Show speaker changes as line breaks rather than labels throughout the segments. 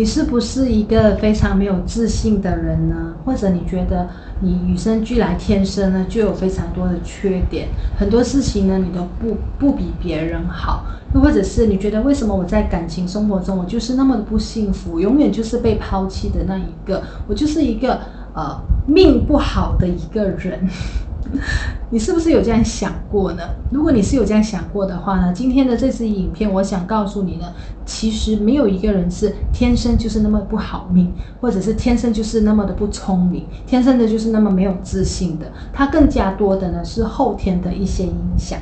你是不是一个非常没有自信的人呢？或者你觉得你与生俱来天生呢就有非常多的缺点，很多事情呢你都不不比别人好，又或者是你觉得为什么我在感情生活中我就是那么的不幸福，永远就是被抛弃的那一个，我就是一个呃命不好的一个人。你是不是有这样想过呢？如果你是有这样想过的话呢，今天的这支影片，我想告诉你呢，其实没有一个人是天生就是那么不好命，或者是天生就是那么的不聪明，天生的就是那么没有自信的。它更加多的呢是后天的一些影响。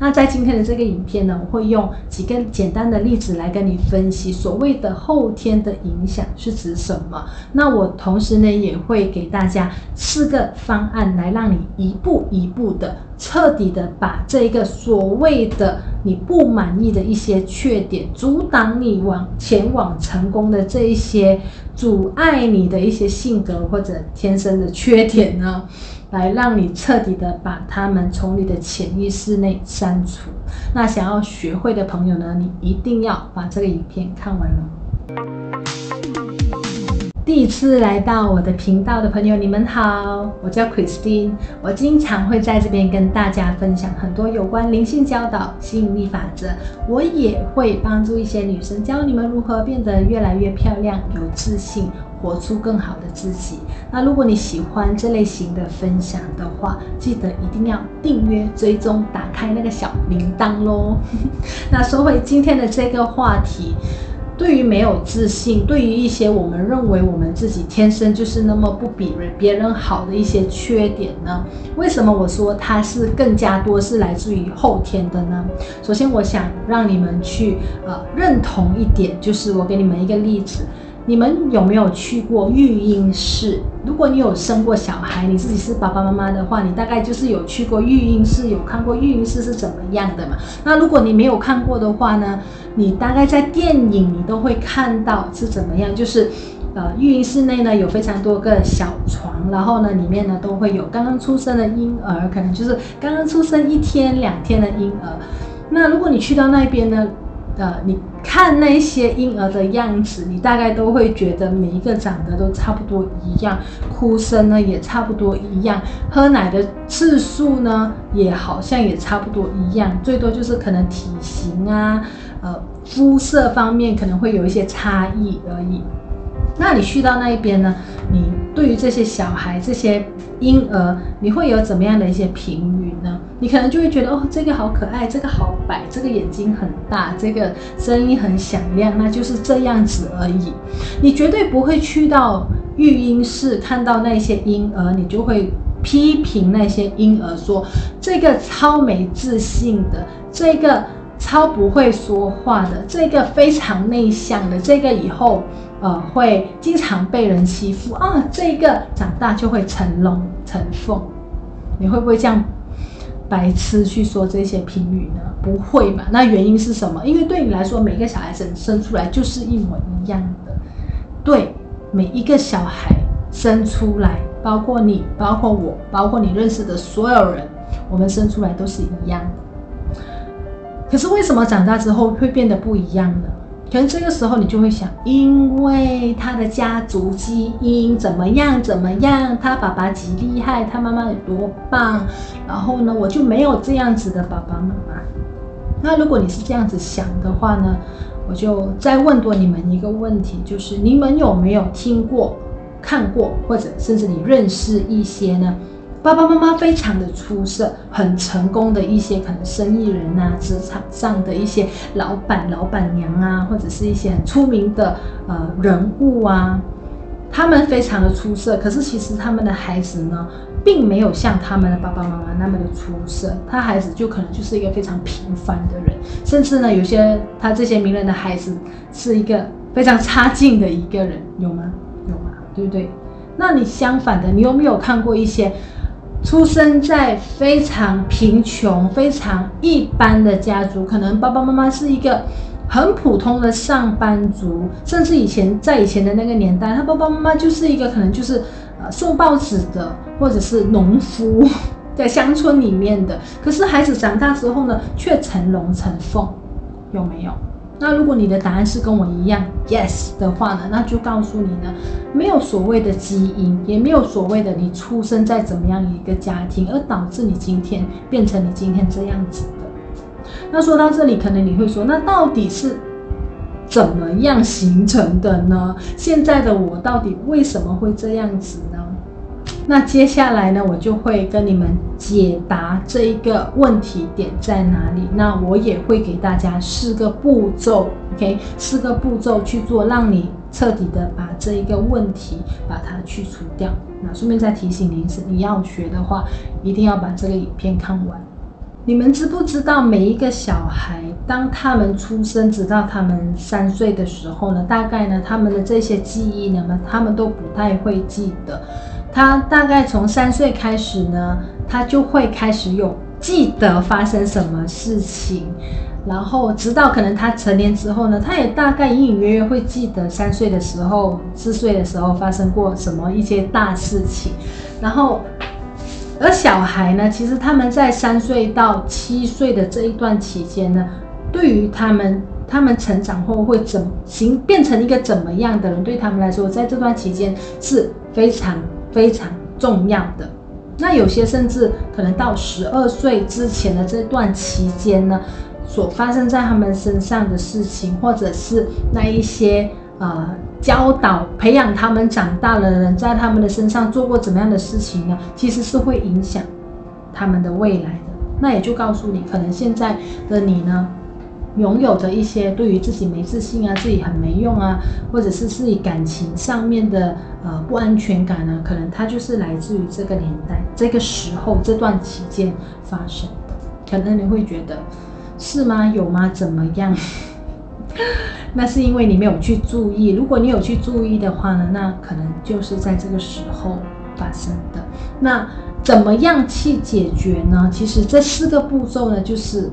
那在今天的这个影片呢，我会用几个简单的例子来跟你分析所谓的后天的影响是指什么。那我同时呢也会给大家四个方案来让你一步一步的彻底的把这个所谓的你不满意的一些缺点，阻挡你往前往成功的这一些阻碍你的一些性格或者天生的缺点呢，来让你彻底的把他们从你的潜意识内删除。那想要学会的朋友呢，你一定要把这个影片看完了。第一次来到我的频道的朋友，你们好，我叫 Christine，我经常会在这边跟大家分享很多有关灵性教导、吸引力法则，我也会帮助一些女生，教你们如何变得越来越漂亮、有自信，活出更好的自己。那如果你喜欢这类型的分享的话，记得一定要订阅、追踪、打开那个小铃铛喽。那说回今天的这个话题。对于没有自信，对于一些我们认为我们自己天生就是那么不比人别人好的一些缺点呢？为什么我说它是更加多是来自于后天的呢？首先，我想让你们去呃认同一点，就是我给你们一个例子。你们有没有去过育婴室？如果你有生过小孩，你自己是爸爸妈妈的话，你大概就是有去过育婴室，有看过育婴室是怎么样的嘛？那如果你没有看过的话呢，你大概在电影你都会看到是怎么样，就是呃，育婴室内呢有非常多个小床，然后呢里面呢都会有刚刚出生的婴儿，可能就是刚刚出生一天两天的婴儿。那如果你去到那边呢？呃，你看那些婴儿的样子，你大概都会觉得每一个长得都差不多一样，哭声呢也差不多一样，喝奶的次数呢也好像也差不多一样，最多就是可能体型啊，呃，肤色方面可能会有一些差异而已。那你去到那一边呢，你对于这些小孩、这些婴儿，你会有怎么样的一些评语呢？你可能就会觉得哦，这个好可爱，这个好白，这个眼睛很大，这个声音很响亮，那就是这样子而已。你绝对不会去到育婴室看到那些婴儿，你就会批评那些婴儿说这个超没自信的，这个超不会说话的，这个非常内向的，这个以后呃会经常被人欺负啊，这个长大就会成龙成凤，你会不会这样？白痴去说这些评语呢？不会嘛？那原因是什么？因为对你来说，每个小孩生生出来就是一模一样的。对，每一个小孩生出来，包括你，包括我，包括你认识的所有人，我们生出来都是一样的。可是为什么长大之后会变得不一样呢？可能这个时候你就会想，因为他的家族基因怎么样怎么样，他爸爸几厉害，他妈妈有多棒，然后呢，我就没有这样子的爸爸妈妈。那如果你是这样子想的话呢，我就再问多你们一个问题，就是你们有没有听过、看过，或者甚至你认识一些呢？爸爸妈妈非常的出色，很成功的一些可能生意人啊，职场上的一些老板、老板娘啊，或者是一些很出名的呃人物啊，他们非常的出色。可是其实他们的孩子呢，并没有像他们的爸爸妈妈那么的出色，他孩子就可能就是一个非常平凡的人，甚至呢，有些他这些名人的孩子是一个非常差劲的一个人，有吗？有吗？对不对？那你相反的，你有没有看过一些？出生在非常贫穷、非常一般的家族，可能爸爸妈妈是一个很普通的上班族，甚至以前在以前的那个年代，他爸爸妈妈就是一个可能就是呃送报纸的，或者是农夫，在乡村里面的。可是孩子长大之后呢，却成龙成凤，有没有？那如果你的答案是跟我一样 yes 的话呢，那就告诉你呢，没有所谓的基因，也没有所谓的你出生在怎么样一个家庭，而导致你今天变成你今天这样子的。那说到这里，可能你会说，那到底是怎么样形成的呢？现在的我到底为什么会这样子呢？那接下来呢，我就会跟你们解答这一个问题点在哪里。那我也会给大家四个步骤，OK，四个步骤去做，让你彻底的把这一个问题把它去除掉。那顺便再提醒您是，你要学的话，一定要把这个影片看完。你们知不知道，每一个小孩当他们出生直到他们三岁的时候呢，大概呢，他们的这些记忆呢，他们都不太会记得。他大概从三岁开始呢，他就会开始有记得发生什么事情，然后直到可能他成年之后呢，他也大概隐隐约约会记得三岁的时候、四岁的时候发生过什么一些大事情。然后，而小孩呢，其实他们在三岁到七岁的这一段期间呢，对于他们他们成长后会怎么形变成一个怎么样的人，对他们来说，在这段期间是非常。非常重要的，那有些甚至可能到十二岁之前的这段期间呢，所发生在他们身上的事情，或者是那一些呃教导、培养他们长大的人在他们的身上做过怎么样的事情呢？其实是会影响他们的未来的。那也就告诉你，可能现在的你呢，拥有着一些对于自己没自信啊，自己很没用啊，或者是自己感情上面的呃不安全感呢，可能它就是来自于这个年代、这个时候这段期间发生的。可能你会觉得是吗？有吗？怎么样？那是因为你没有去注意。如果你有去注意的话呢，那可能就是在这个时候发生的。那怎么样去解决呢？其实这四个步骤呢，就是。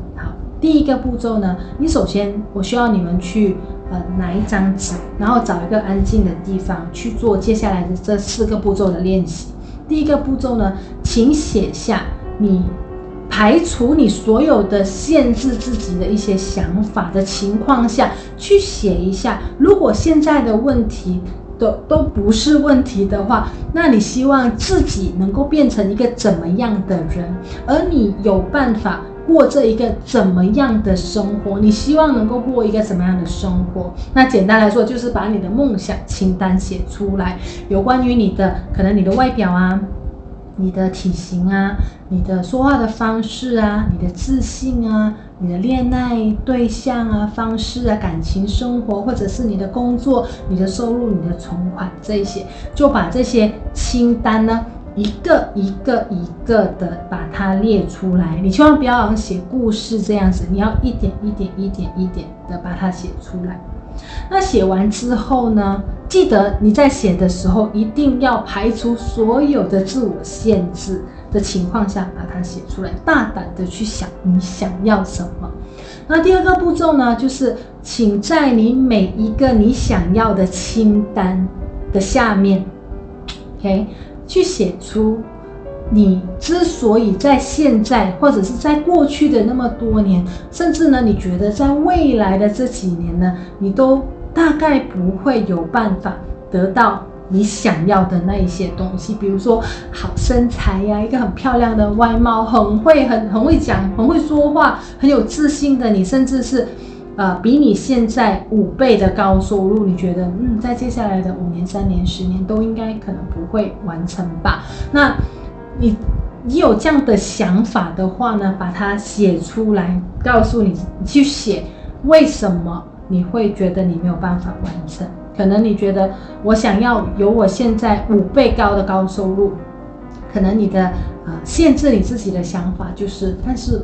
第一个步骤呢，你首先我需要你们去呃拿一张纸，然后找一个安静的地方去做接下来的这四个步骤的练习。第一个步骤呢，请写下你排除你所有的限制自己的一些想法的情况下去写一下，如果现在的问题都都不是问题的话，那你希望自己能够变成一个怎么样的人，而你有办法。过这一个怎么样的生活？你希望能够过一个怎么样的生活？那简单来说，就是把你的梦想清单写出来，有关于你的可能你的外表啊，你的体型啊，你的说话的方式啊，你的自信啊，你的恋爱对象啊方式啊，感情生活，或者是你的工作、你的收入、你的存款这些，就把这些清单呢。一个一个一个的把它列出来，你千万不要像写故事这样子，你要一点一点一点一点的把它写出来。那写完之后呢，记得你在写的时候一定要排除所有的自我限制的情况下把它写出来，大胆的去想你想要什么。那第二个步骤呢，就是请在你每一个你想要的清单的下面，OK。去写出你之所以在现在或者是在过去的那么多年，甚至呢，你觉得在未来的这几年呢，你都大概不会有办法得到你想要的那一些东西，比如说好身材呀，一个很漂亮的外貌，很会很很会讲，很会说话，很有自信的你，甚至是。呃，比你现在五倍的高收入，你觉得，嗯，在接下来的五年、三年、十年都应该可能不会完成吧？那你，你有这样的想法的话呢，把它写出来，告诉你，去写为什么你会觉得你没有办法完成？可能你觉得我想要有我现在五倍高的高收入，可能你的呃限制你自己的想法就是，但是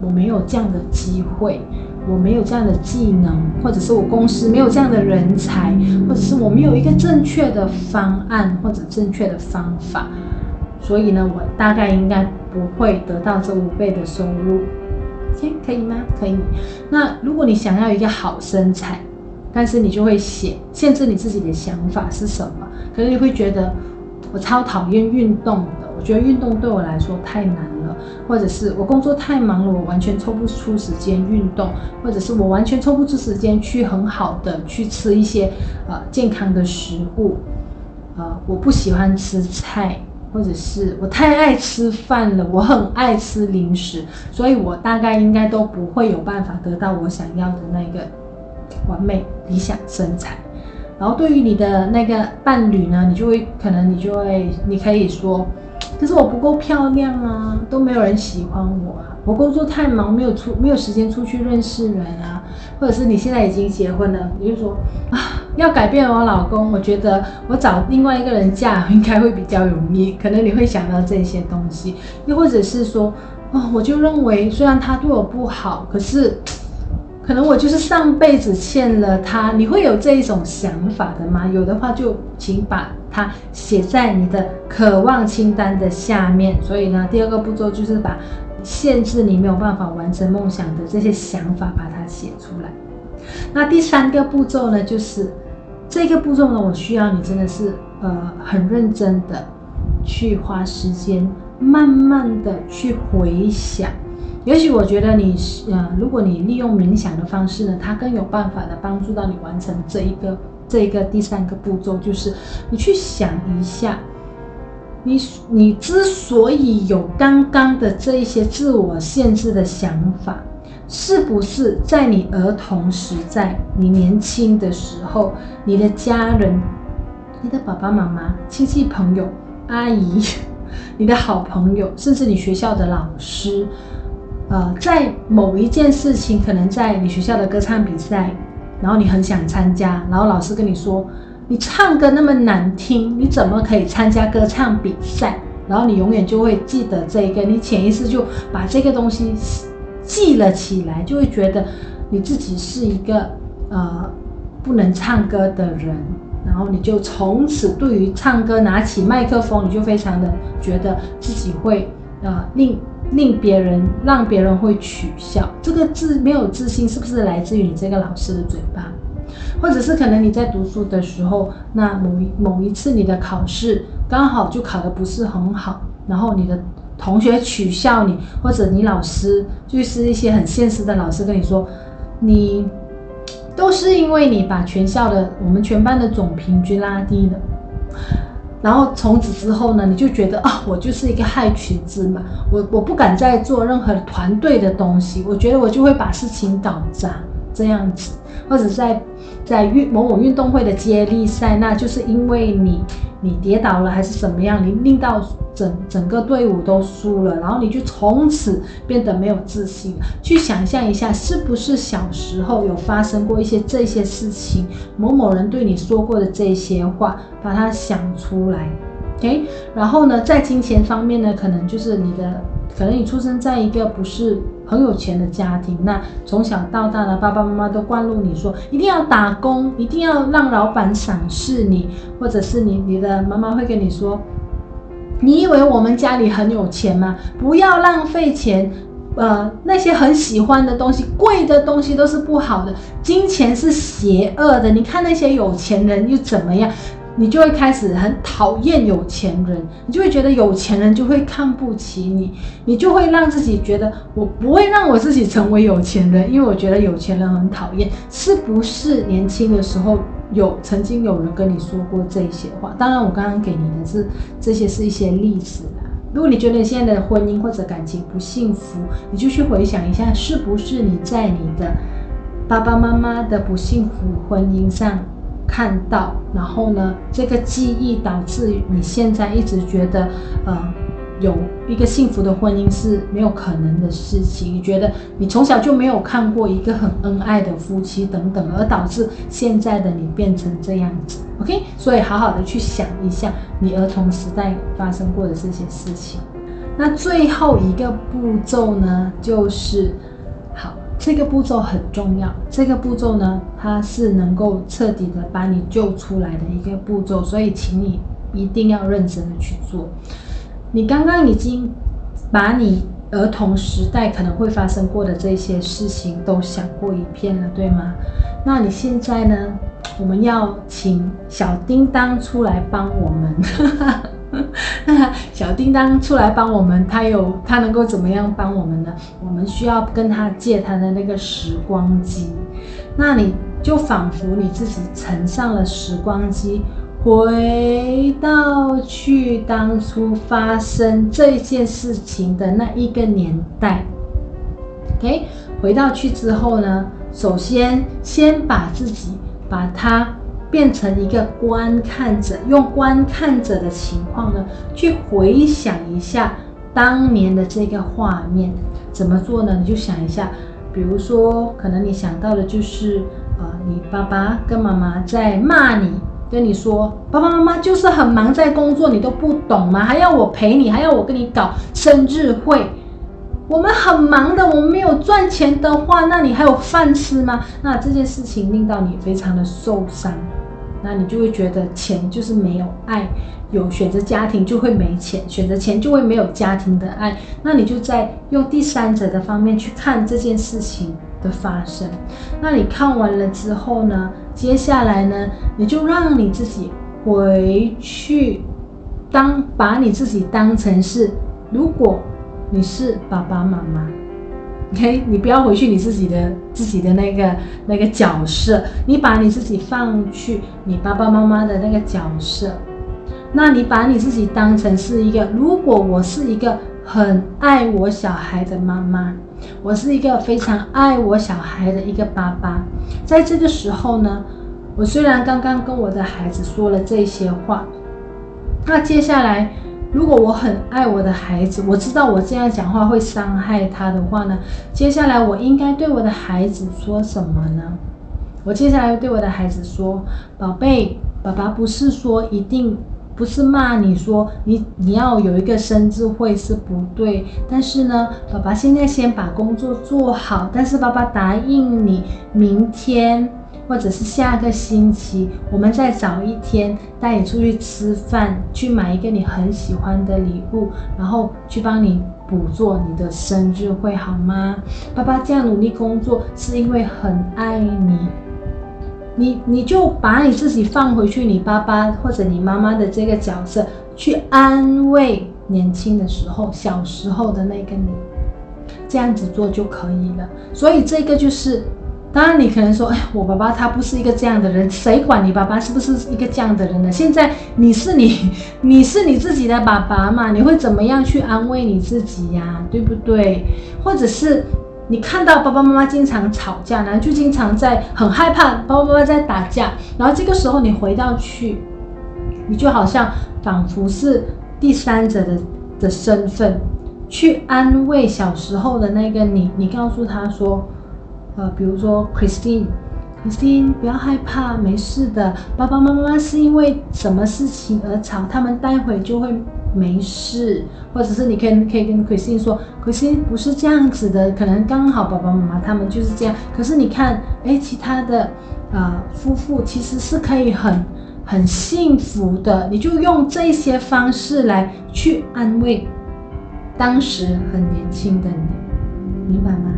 我没有这样的机会。我没有这样的技能，或者是我公司没有这样的人才，或者是我没有一个正确的方案或者正确的方法，所以呢，我大概应该不会得到这五倍的收入。OK，可以吗？可以。那如果你想要一个好身材，但是你就会写限制你自己的想法是什么？可能你会觉得我超讨厌运动的，我觉得运动对我来说太难。或者是我工作太忙了，我完全抽不出时间运动，或者是我完全抽不出时间去很好的去吃一些呃健康的食物，呃，我不喜欢吃菜，或者是我太爱吃饭了，我很爱吃零食，所以我大概应该都不会有办法得到我想要的那个完美理想身材。然后对于你的那个伴侣呢，你就会可能你就会你可以说，可是我不够漂亮啊，都没有人喜欢我啊，我工作太忙，没有出没有时间出去认识人啊，或者是你现在已经结婚了，你就说啊，要改变我老公，我觉得我找另外一个人嫁应该会比较容易，可能你会想到这些东西，又或者是说，哦，我就认为虽然他对我不好，可是。可能我就是上辈子欠了他，你会有这一种想法的吗？有的话就请把它写在你的渴望清单的下面。所以呢，第二个步骤就是把限制你没有办法完成梦想的这些想法把它写出来。那第三个步骤呢，就是这个步骤呢，我需要你真的是呃很认真的去花时间，慢慢的去回想。也许我觉得你，呃，如果你利用冥想的方式呢，它更有办法的帮助到你完成这一个这个第三个步骤，就是你去想一下，你你之所以有刚刚的这一些自我限制的想法，是不是在你儿童时，代你年轻的时候，你的家人、你的爸爸妈妈、亲戚朋友、阿姨、你的好朋友，甚至你学校的老师。呃，在某一件事情，可能在你学校的歌唱比赛，然后你很想参加，然后老师跟你说，你唱歌那么难听，你怎么可以参加歌唱比赛？然后你永远就会记得这个，你潜意识就把这个东西记了起来，就会觉得你自己是一个呃不能唱歌的人，然后你就从此对于唱歌拿起麦克风，你就非常的觉得自己会呃令。令别人让别人会取笑，这个自没有自信，是不是来自于你这个老师的嘴巴？或者是可能你在读书的时候，那某一某一次你的考试刚好就考得不是很好，然后你的同学取笑你，或者你老师就是一些很现实的老师跟你说，你都是因为你把全校的我们全班的总平均拉低了。然后从此之后呢，你就觉得啊，我就是一个害群之马，我我不敢再做任何团队的东西，我觉得我就会把事情搞砸这样子，或者在在运某某运动会的接力赛，那就是因为你你跌倒了还是怎么样，你令到整整个队伍都输了，然后你就从此变得没有自信。去想象一下，是不是小时候有发生过一些这些事情，某某人对你说过的这些话，把它想出来。OK，然后呢，在金钱方面呢，可能就是你的，可能你出生在一个不是很有钱的家庭，那从小到大的爸爸妈妈都灌入你说，一定要打工，一定要让老板赏识你，或者是你你的妈妈会跟你说，你以为我们家里很有钱吗？不要浪费钱，呃，那些很喜欢的东西，贵的东西都是不好的，金钱是邪恶的，你看那些有钱人又怎么样？你就会开始很讨厌有钱人，你就会觉得有钱人就会看不起你，你就会让自己觉得我不会让我自己成为有钱人，因为我觉得有钱人很讨厌。是不是年轻的时候有曾经有人跟你说过这些话？当然，我刚刚给你的是这些是一些例子啦。如果你觉得你现在的婚姻或者感情不幸福，你就去回想一下，是不是你在你的爸爸妈妈的不幸福婚姻上。看到，然后呢，这个记忆导致你现在一直觉得，呃，有一个幸福的婚姻是没有可能的事情。你觉得你从小就没有看过一个很恩爱的夫妻等等，而导致现在的你变成这样子。OK，所以好好的去想一下你儿童时代发生过的这些事情。那最后一个步骤呢，就是好。这个步骤很重要，这个步骤呢，它是能够彻底的把你救出来的一个步骤，所以请你一定要认真的去做。你刚刚已经把你儿童时代可能会发生过的这些事情都想过一遍了，对吗？那你现在呢？我们要请小叮当出来帮我们。小叮当出来帮我们，他有他能够怎么样帮我们呢？我们需要跟他借他的那个时光机，那你就仿佛你自己乘上了时光机，回到去当初发生这件事情的那一个年代。OK，回到去之后呢，首先先把自己把它。变成一个观看者，用观看者的情况呢，去回想一下当年的这个画面，怎么做呢？你就想一下，比如说，可能你想到的就是，呃，你爸爸跟妈妈在骂你，跟你说，爸爸妈妈就是很忙在工作，你都不懂吗？还要我陪你，还要我跟你搞生日会，我们很忙的，我们没有赚钱的话，那你还有饭吃吗？那这件事情令到你非常的受伤。那你就会觉得钱就是没有爱，有选择家庭就会没钱，选择钱就会没有家庭的爱。那你就在用第三者的方面去看这件事情的发生。那你看完了之后呢，接下来呢，你就让你自己回去当，把你自己当成是，如果你是爸爸妈妈。OK，你不要回去你自己的自己的那个那个角色，你把你自己放去你爸爸妈妈的那个角色，那你把你自己当成是一个，如果我是一个很爱我小孩的妈妈，我是一个非常爱我小孩的一个爸爸，在这个时候呢，我虽然刚刚跟我的孩子说了这些话，那接下来。如果我很爱我的孩子，我知道我这样讲话会伤害他的话呢，接下来我应该对我的孩子说什么呢？我接下来对我的孩子说：“宝贝，爸爸不是说一定不是骂你说你你要有一个生日会是不对，但是呢，爸爸现在先把工作做好，但是爸爸答应你明天。”或者是下个星期，我们再找一天带你出去吃饭，去买一个你很喜欢的礼物，然后去帮你补做你的生日会，好吗？爸爸这样努力工作是因为很爱你，你你就把你自己放回去，你爸爸或者你妈妈的这个角色，去安慰年轻的时候、小时候的那个你，这样子做就可以了。所以这个就是。当然，你可能说，哎，我爸爸他不是一个这样的人，谁管你爸爸是不是一个这样的人呢？现在你是你，你是你自己的爸爸嘛，你会怎么样去安慰你自己呀？对不对？或者是你看到爸爸妈妈经常吵架，然后就经常在很害怕爸爸妈妈在打架，然后这个时候你回到去，你就好像仿佛是第三者的的身份，去安慰小时候的那个你，你告诉他说。呃，比如说 Christine，Christine，不要害怕，没事的。爸爸妈妈是因为什么事情而吵，他们待会就会没事。或者是你可以可以跟 Christine 说，Christine 不是这样子的，可能刚好爸爸妈妈他们就是这样。可是你看，哎，其他的呃夫妇其实是可以很很幸福的。你就用这些方式来去安慰当时很年轻的你，明白吗？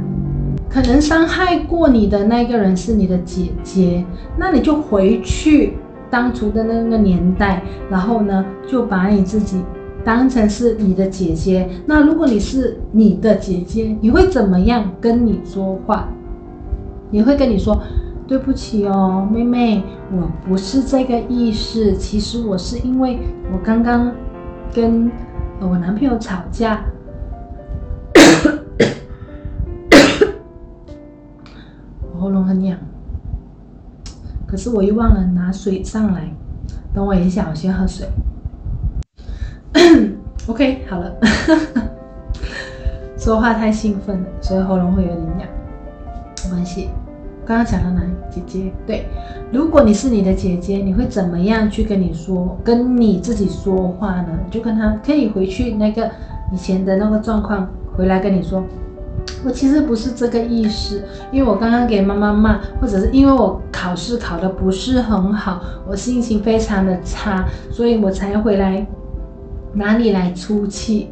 可能伤害过你的那个人是你的姐姐，那你就回去当初的那个年代，然后呢，就把你自己当成是你的姐姐。那如果你是你的姐姐，你会怎么样跟你说话？你会跟你说：“对不起哦，妹妹，我不是这个意思。其实我是因为我刚刚跟我男朋友吵架。”喉咙很痒，可是我又忘了拿水上来。等我一下，我先喝水。OK，好了。说话太兴奋了，所以喉咙会有点痒。没关系。刚刚讲到哪？姐姐，对。如果你是你的姐姐，你会怎么样去跟你说，跟你自己说话呢？就跟他可以回去那个以前的那个状况，回来跟你说。我其实不是这个意思，因为我刚刚给妈妈骂，或者是因为我考试考得不是很好，我心情非常的差，所以我才回来拿你来出气。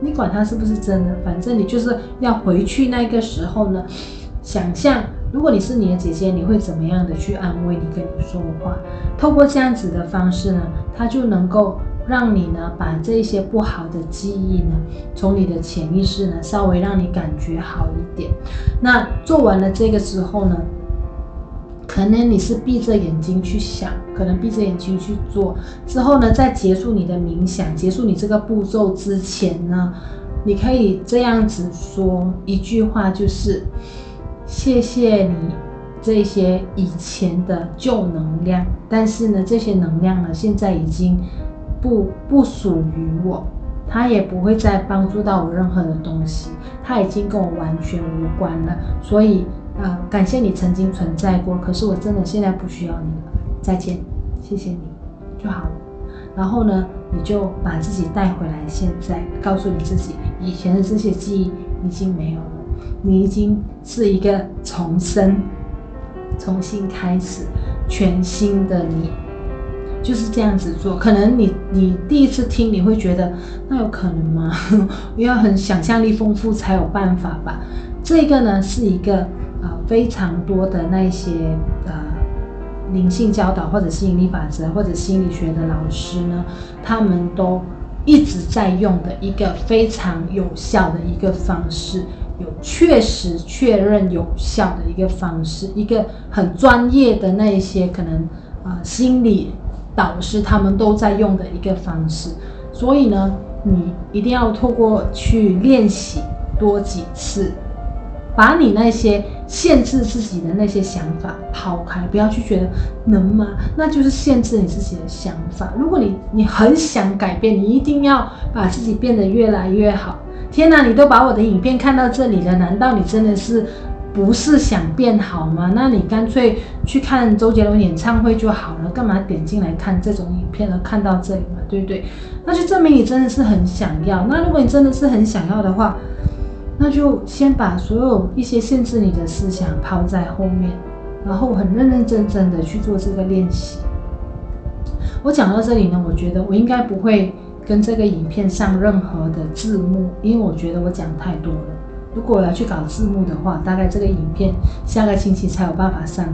你管他是不是真的，反正你就是要回去那个时候呢，想象如果你是你的姐姐，你会怎么样的去安慰你，跟你说话。透过这样子的方式呢，他就能够让你呢把这些不好的记忆呢，从你的潜意识呢稍微让你感觉好一点。那做完了这个之后呢，可能你是闭着眼睛去想，可能闭着眼睛去做。之后呢，在结束你的冥想，结束你这个步骤之前呢，你可以这样子说一句话，就是谢谢你。这些以前的旧能量，但是呢，这些能量呢，现在已经不不属于我，它也不会再帮助到我任何的东西，它已经跟我完全无关了。所以，呃，感谢你曾经存在过，可是我真的现在不需要你了，再见，谢谢你就好了。然后呢，你就把自己带回来，现在告诉你自己，以前的这些记忆已经没有了，你已经是一个重生。重新开始，全新的你，就是这样子做。可能你你第一次听，你会觉得那有可能吗？要很想象力丰富才有办法吧。这个呢是一个呃非常多的那些呃灵性教导或者吸引力法则或者心理学的老师呢，他们都一直在用的一个非常有效的一个方式。有确实确认有效的一个方式，一个很专业的那一些可能啊、心理导师他们都在用的一个方式，所以呢，你一定要透过去练习多几次，把你那些限制自己的那些想法抛开，不要去觉得能吗？那就是限制你自己的想法。如果你你很想改变，你一定要把自己变得越来越好。天哪，你都把我的影片看到这里了，难道你真的是不是想变好吗？那你干脆去看周杰伦演唱会就好了，干嘛点进来看这种影片呢？看到这里嘛，对不对？那就证明你真的是很想要。那如果你真的是很想要的话，那就先把所有一些限制你的思想抛在后面，然后很认认真真的去做这个练习。我讲到这里呢，我觉得我应该不会。跟这个影片上任何的字幕，因为我觉得我讲太多了。如果我要去搞字幕的话，大概这个影片下个星期才有办法上，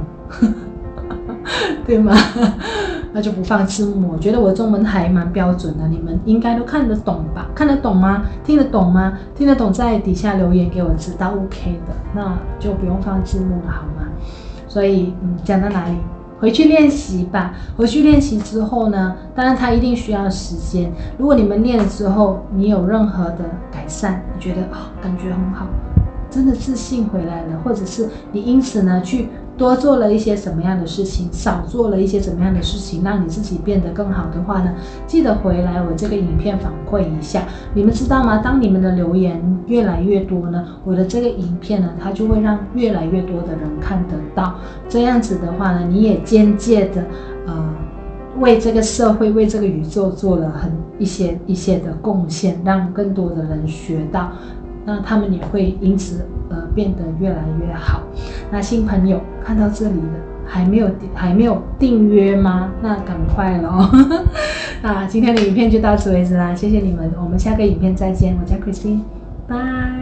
对吗？那就不放字幕。我觉得我中文还蛮标准的，你们应该都看得懂吧？看得懂吗？听得懂吗？听得懂在底下留言给我知道，OK 的，那就不用放字幕了，好吗？所以，嗯，讲到哪里？回去练习吧。回去练习之后呢，当然它一定需要时间。如果你们练了之后，你有任何的改善，你觉得啊、感觉很好，真的自信回来了，或者是你因此呢去。多做了一些什么样的事情，少做了一些什么样的事情，让你自己变得更好的话呢？记得回来我这个影片反馈一下。你们知道吗？当你们的留言越来越多呢，我的这个影片呢，它就会让越来越多的人看得到。这样子的话呢，你也间接的呃，为这个社会、为这个宇宙做了很一些一些的贡献，让更多的人学到。那他们也会因此而变得越来越好。那新朋友看到这里了，还没有还没有订阅吗？那赶快喽。那今天的影片就到此为止啦，谢谢你们，我们下个影片再见。我叫 Christine，拜。